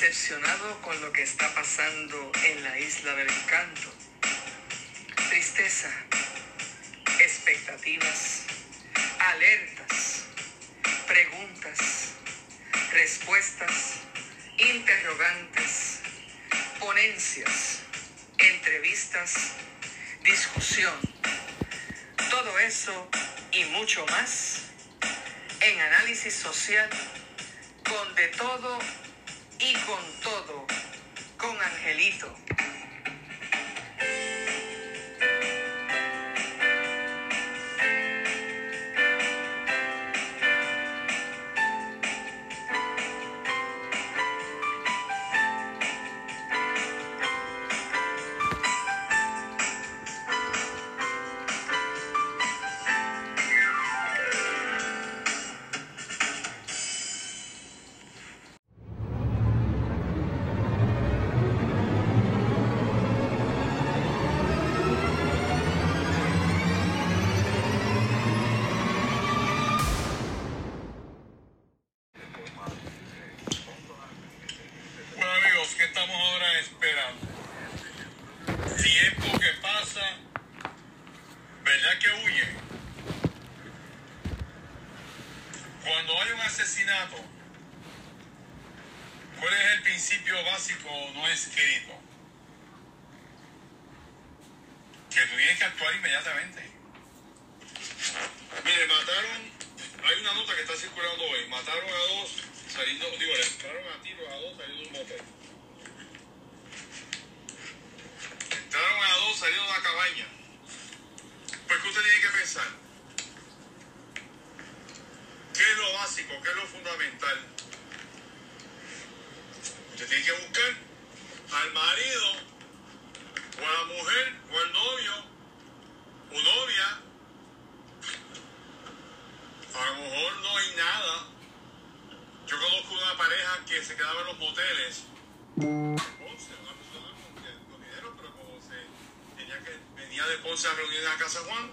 decepcionado con lo que está pasando en la isla del encanto. Tristeza, expectativas, alertas, preguntas, respuestas, interrogantes, ponencias, entrevistas, discusión. Todo eso y mucho más en análisis social con de todo y con todo, con Angelito. like I said, one,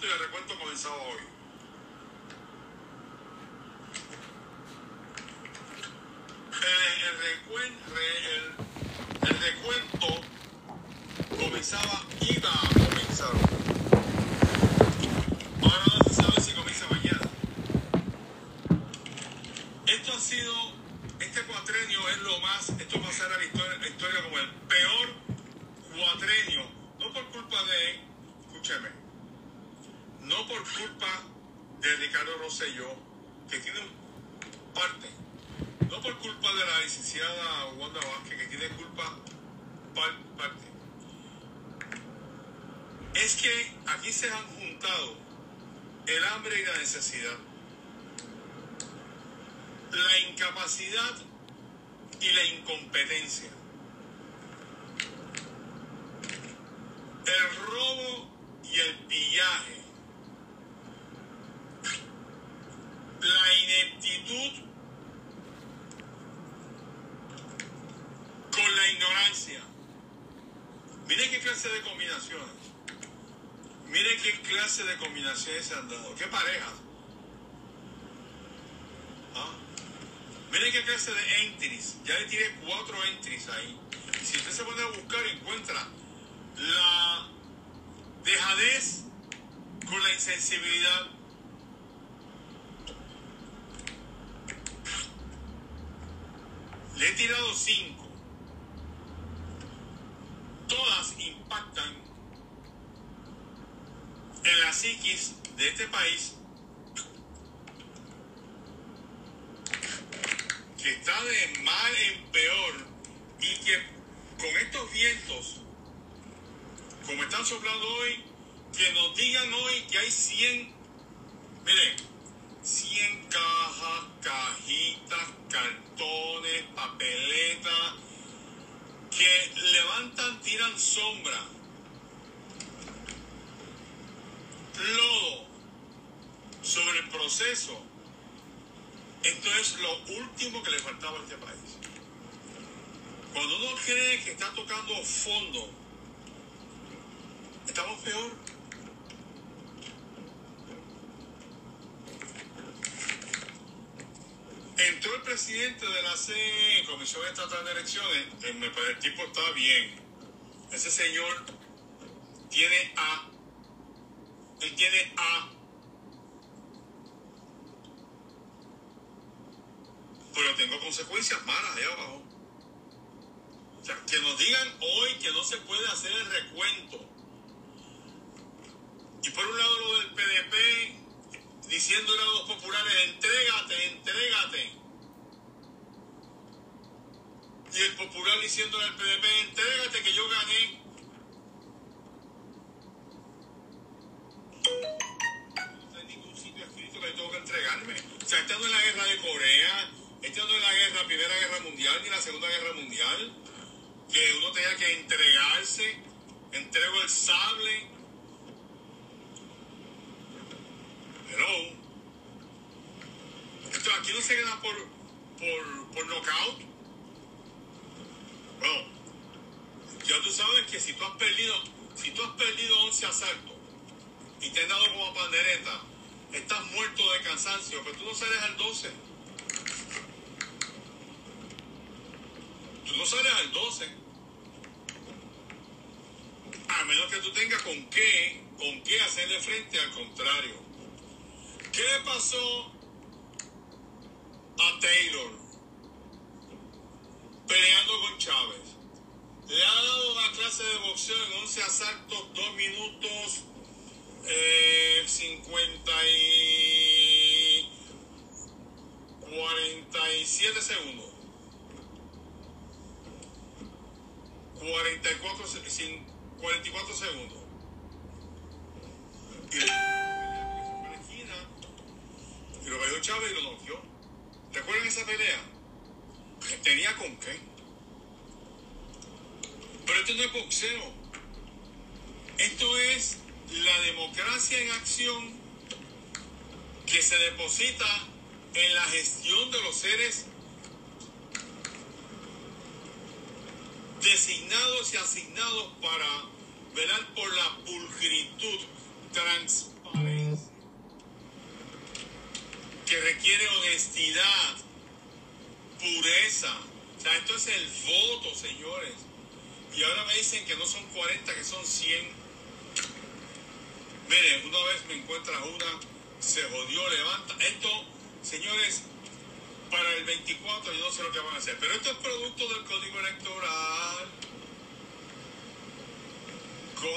y el recuento comenzaba hoy. Eh, el, el recuento comenzaba es que aquí se han juntado el hambre y la necesidad, la incapacidad y la incompetencia, el robo y el pillaje, la ineptitud con la ignorancia. Miren qué clase de combinaciones. Mire qué clase de combinaciones se han dado. Qué parejas. ¿Ah? Mire qué clase de entries. Ya le tiré cuatro entries ahí. Si usted se pone a buscar, encuentra la dejadez con la insensibilidad. Le he tirado cinco. Todas impactan en la psiquis de este país que está de mal en peor y que con estos vientos, como están soplando hoy, que nos digan hoy que hay 100, miren, 100 cajas, cajitas, cartones, papeletas, que levantan, tiran sombra. Lodo sobre el proceso. Esto es lo último que le faltaba a este país. Cuando uno cree que está tocando fondo, estamos peor. Entró el presidente de la CE, Comisión Estatal de Elecciones, el tipo está bien. Ese señor tiene A. Él tiene A. Pero tengo consecuencias malas allá abajo. O sea, que nos digan hoy que no se puede hacer el recuento. Y por un lado lo del PDP, diciéndole a los populares, entrégate, entrégate. Y el popular diciéndole al PDP, entrégate que yo gané. Sea, estando en la guerra de Corea, estando en la guerra, Primera Guerra Mundial ni la Segunda Guerra Mundial, que uno tenía que entregarse, entrego el sable, Hello. Esto aquí no se gana por, por, por knockout. Bueno, ya tú sabes que si tú has perdido, si tú has perdido 11 asaltos y te han dado como pandereta, estás muerto de cansancio, pero tú no sales al 12. Tú no sales al 12. A menos que tú tengas con qué, con qué hacerle frente al contrario. ¿Qué le pasó a Taylor peleando con Chávez? Le ha dado una clase de boxeo en 11 asaltos, 2 minutos, eh, 50 y 47 segundos. 44, 44 segundos. Y y lo cayó Chávez y lo noqueó. ¿Recuerdan esa pelea? Tenía con qué. Pero esto no es boxeo. Esto es la democracia en acción que se deposita en la gestión de los seres designados y asignados para velar por la pulcritud, transparencia que requiere honestidad, pureza. O sea, esto es el voto, señores. Y ahora me dicen que no son 40, que son 100. Miren, una vez me encuentras una, se jodió, levanta. Esto, señores, para el 24 yo no sé lo que van a hacer, pero esto es producto del código electoral.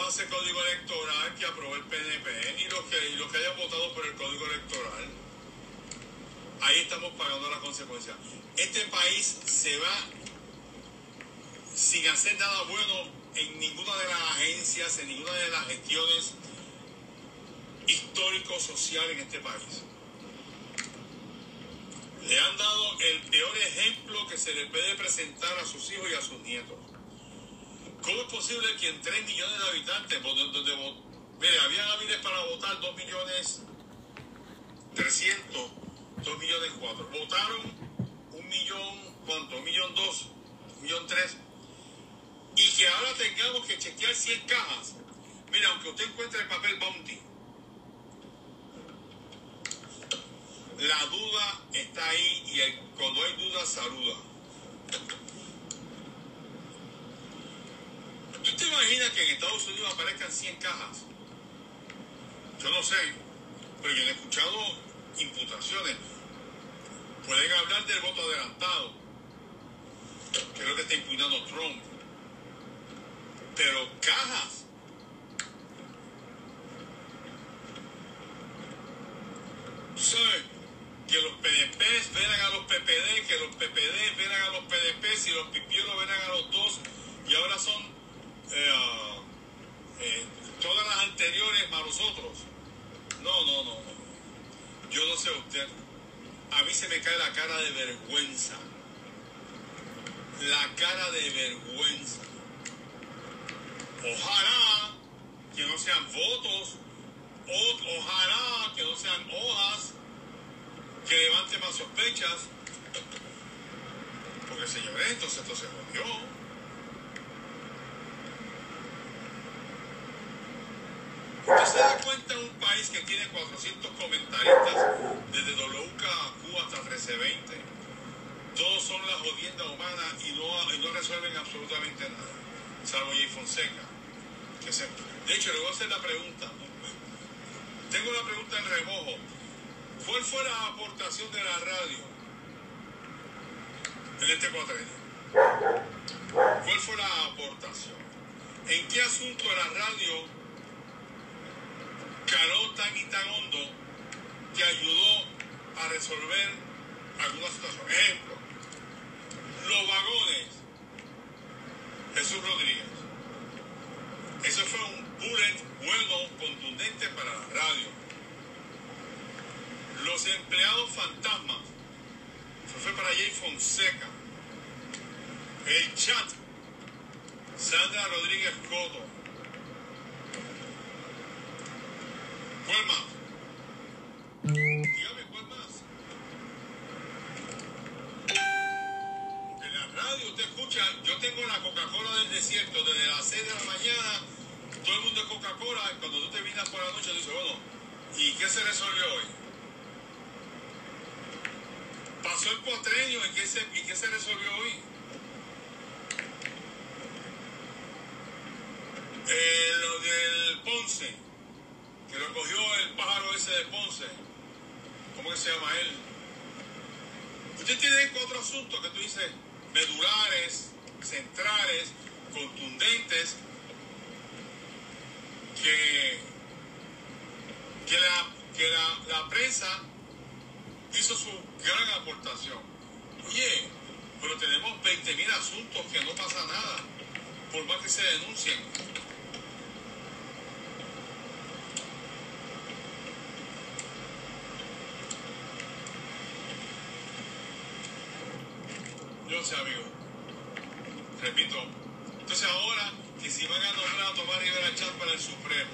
ese código electoral que aprobó el PNP y los que, y que hayan votado por el código electoral ahí estamos pagando las consecuencias. Este país se va sin hacer nada bueno en ninguna de las agencias, en ninguna de las gestiones histórico-sociales en este país. Le han dado el peor ejemplo que se le puede presentar a sus hijos y a sus nietos. ¿Cómo es posible que en 3 millones de habitantes, donde, mire, habían hábiles para votar 2 millones 300, 2 millones cuatro. Votaron un millón, ¿cuánto? Un millón dos, un millón tres. Y que ahora tengamos que chequear 100 cajas. Mira, aunque usted encuentre el papel Bounty, la duda está ahí y cuando hay duda, saluda. ¿Tú te imaginas que en Estados Unidos aparezcan 100 cajas? Yo no sé, pero yo he escuchado imputaciones. Pueden hablar del voto adelantado, que es lo que está impugnando Trump. Pero cajas. ¿Sabes? Que los PDPs verán a los PPD, que los PPD verán a los PDPs y los pipiolos verán a los dos. Y ahora son eh, ah, eh, todas las anteriores más nosotros. No, no, no. Yo no sé usted. A mí se me cae la cara de vergüenza. La cara de vergüenza. Ojalá que no sean votos, ojalá que no sean hojas que levanten más sospechas. Porque señores, entonces esto se jodió. Usted se da cuenta en un país que tiene 400 comentaristas desde WKQ hasta 1320. Todos son la jodienda humana y no, y no resuelven absolutamente nada. Salvo Jay Fonseca. Que se, de hecho, le voy a hacer la pregunta. Tengo una pregunta en remojo. ¿Cuál fue la aportación de la radio en este cuatrenio? ¿Cuál fue la aportación? ¿En qué asunto de la radio caló tan y tan hondo que ayudó a resolver alguna situación? Ejemplo, los vagones, Jesús Rodríguez. Eso fue un bullet bueno, contundente para la radio. Los empleados fantasmas. Eso fue para Jay Fonseca. El chat. Sandra Rodríguez Coto. ¿Cuál más? Dígame, ¿cuál más? En la radio usted escucha, yo tengo la Coca-Cola del desierto desde las 6 de la mañana, todo el mundo es Coca-Cola, y cuando tú te vienes por la noche, dices, bueno, ¿y qué se resolvió hoy? Pasó el cuatrenio, ¿y qué se, y qué se resolvió hoy? Eh, lo del Ponce, que lo cogió el pájaro ese de Ponce. ¿Cómo que se llama él? Usted tiene cuatro asuntos que tú dices medulares, centrales, contundentes, que, que, la, que la, la prensa hizo su gran aportación. Oye, pero tenemos 20.000 asuntos que no pasa nada, por más que se denuncien. Yo sé, amigo. Repito. Entonces ahora, que si van a nombrar a Tomás Rivera Chat para el Supremo,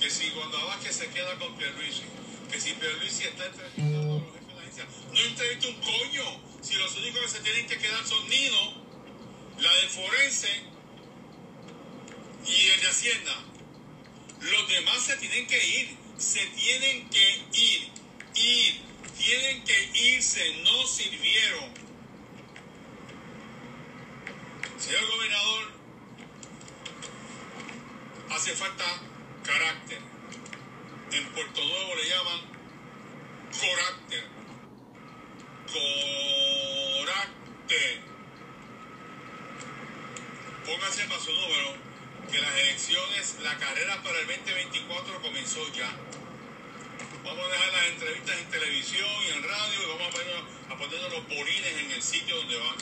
que si cuando Vázquez se queda con Pierluisi, que si Pierluisi está entrevistando no entrevista un coño. Si los únicos que se tienen que quedar son Nino, la de Forense y el de Hacienda. Los demás se tienen que ir, se tienen que ir, ir, tienen que irse, no sirvieron. Señor gobernador, hace falta carácter. En Puerto Nuevo le llaman carácter. Carácter. Póngase para su número que las elecciones, la carrera para el 2024 comenzó ya. Vamos a dejar las entrevistas en televisión y en radio y vamos a poner, a poner los bolines en el sitio donde van.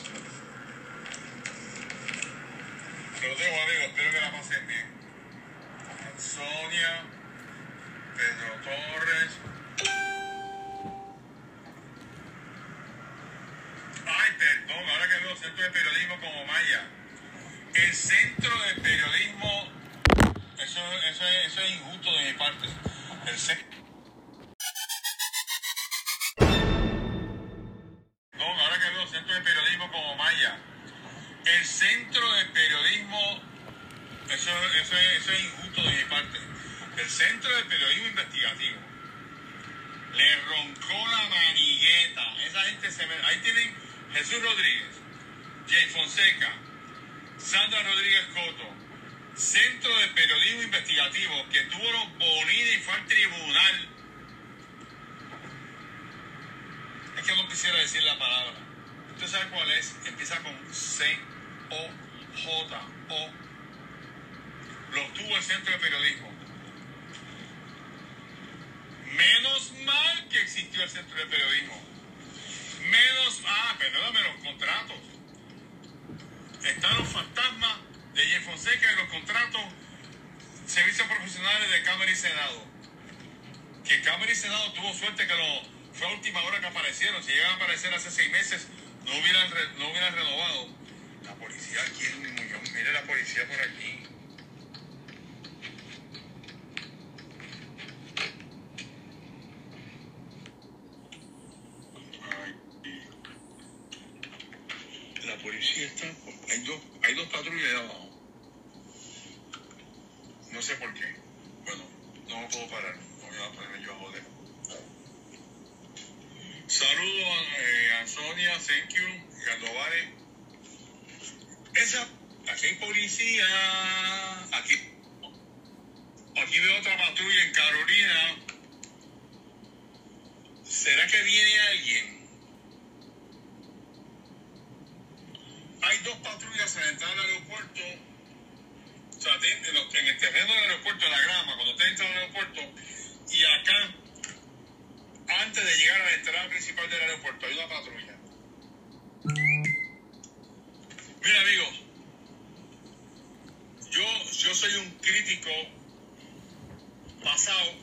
Te lo dejo, amigo. Espero que la pasen bien. Sonia, Pedro Torres. Perdón, ahora que veo centro de periodismo como Maya. El centro de periodismo, eso, eso, es, eso es injusto de mi parte. El centro. No, ahora que veo centro de periodismo como Maya. El centro de periodismo, eso, eso, es, eso es injusto de mi parte. El centro de periodismo investigativo le roncó la manigueta. Esa gente se me... Ahí tienen Jesús Rodríguez, Jay Fonseca, Sandra Rodríguez Coto, Centro de Periodismo Investigativo, que tuvo los Bonini y fue al tribunal. Es que no quisiera decir la palabra. ¿Usted sabe cuál es? Empieza con C O J O. Los tuvo el Centro de Periodismo. Menos mal que existió el Centro de Periodismo están los fantasmas de Jeff Fonseca y los contratos servicios profesionales de Cámara y Senado. Que Cámara y Senado tuvo suerte que lo, fue a última hora que aparecieron. Si llegan a aparecer hace seis meses, no hubieran, no hubieran renovado. La policía aquí mire la policía por aquí. Puedo parar. No voy a ponerme yo a joder. Saludos eh, a Sonia, thank you, Gandovare. Esa, aquí hay policía. Aquí, aquí veo otra patrulla en Carolina. ¿Será que viene alguien? Hay dos patrullas en la entrada del aeropuerto. O sea, en, en el terreno del aeropuerto, en la grama, cuando usted entra al aeropuerto, y acá, antes de llegar a la entrada principal del aeropuerto, hay una patrulla. Mira, amigos, yo, yo soy un crítico pasado.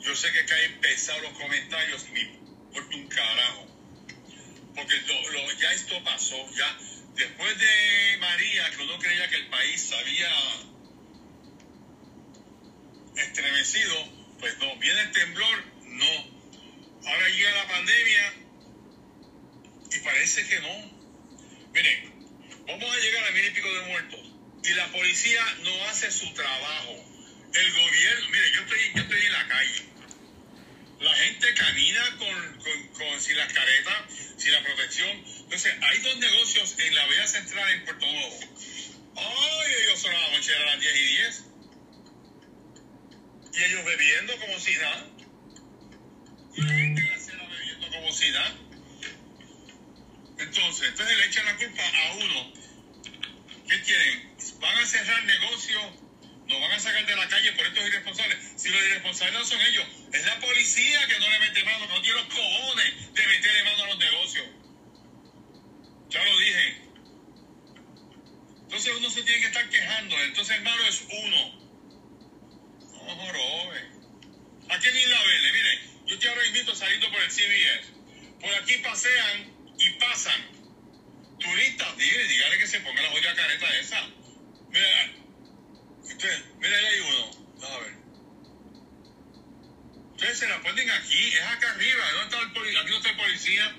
Yo sé que caen pesados los comentarios me importa un carajo porque lo- ya esto pasó, ya después de María, que uno creía que el país había estremecido, pues no, viene el temblor, no. Ahora llega la pandemia y parece que no. Miren, vamos a llegar a mil y pico de muertos y la policía no hace su trabajo. El gobierno, mire, yo estoy, yo estoy en la calle. La gente camina con, con, con- sin las caretas, sin la protección. Entonces, hay dos negocios en la vía central en Puerto Nuevo. Ay, ellos son la noche a las 10 y 10. Y ellos bebiendo como si nada. Y la gente en la acera bebiendo como si nada. Entonces, entonces le echan la culpa a uno. ¿Qué quieren? ¿Van a cerrar negocios? ¿Nos van a sacar de la calle por estos irresponsables? Si los irresponsables no son ellos, es la policía que no le mete mano, no tiene los cojones de meterle mano a los negocios. Ya lo dije. Entonces uno se tiene que estar quejando. Entonces el malo es uno. No jorobe. Aquí en Isla Verde, miren, yo estoy ahora mismo saliendo por el CBS. Por aquí pasean y pasan turistas. Dígale, dígale que se ponga la jodida careta esa. Mira, usted, mira, ahí hay uno. Ver. Ustedes se la ponen aquí, es acá arriba. ¿Dónde está el? Aquí no está el policía.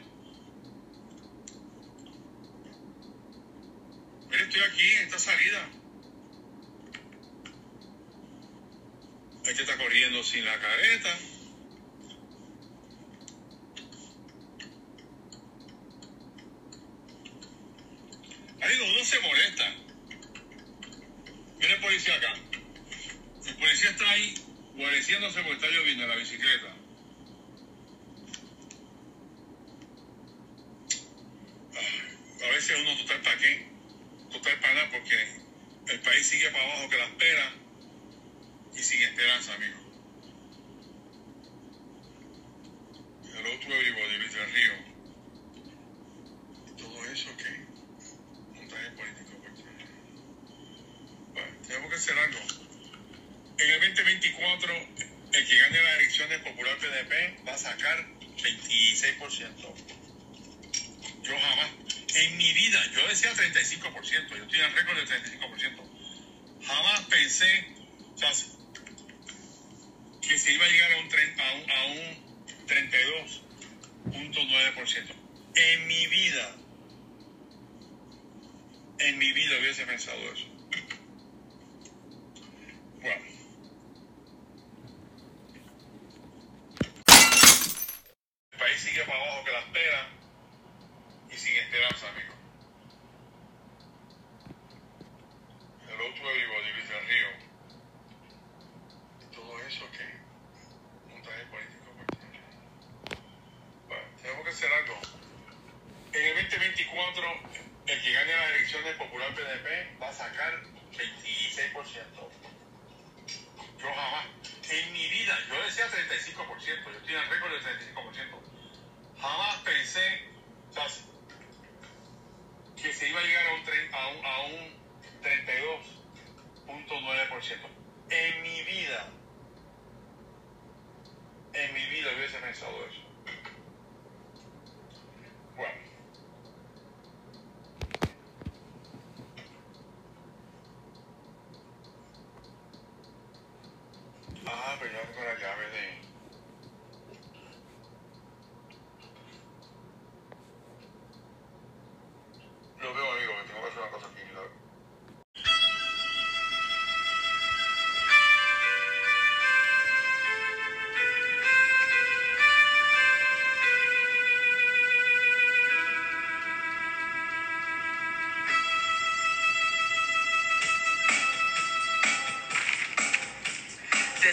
Mira, estoy aquí en esta salida. Este está corriendo sin la careta. Ahí uno se molesta. Mira el policía acá. El policía está ahí guareciéndose porque está lloviendo en la bicicleta. Ah, A veces uno total para qué, total para nada, porque el país sigue para abajo que la espera y sin esperanza, amigo. Hello to everybody, Luis del Río. ¿Y todo eso qué? Montaje político. porque- Bueno, tenemos que hacer algo. En el 2024, el que gane las elecciones popular PDP va a sacar 26%. Yo jamás, en mi vida, yo decía 35%, yo estoy en récord del 35%. Jamás pensé, que se iba a llegar a un, 30 a un, a un 32.9%. En mi vida, en mi vida hubiese pensado eso. Bueno. del Popular PDP va a sacar 26%. Yo jamás, en mi vida, yo decía 35%, yo estoy en récord del 35%. Jamás pensé que se iba a llegar a un, a a un 32.9%. En mi vida, en mi vida yo hubiese pensado eso.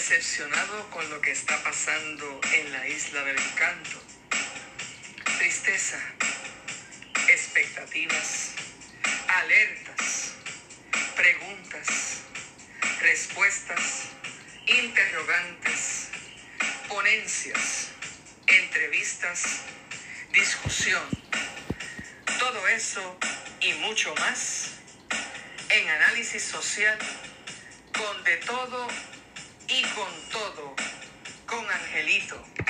Decepcionado con lo que está pasando en la isla del encanto. Tristeza, expectativas, alertas, preguntas, respuestas, interrogantes, ponencias, entrevistas, discusión. Todo eso y mucho más en análisis social con de todo y con todo con Angelito.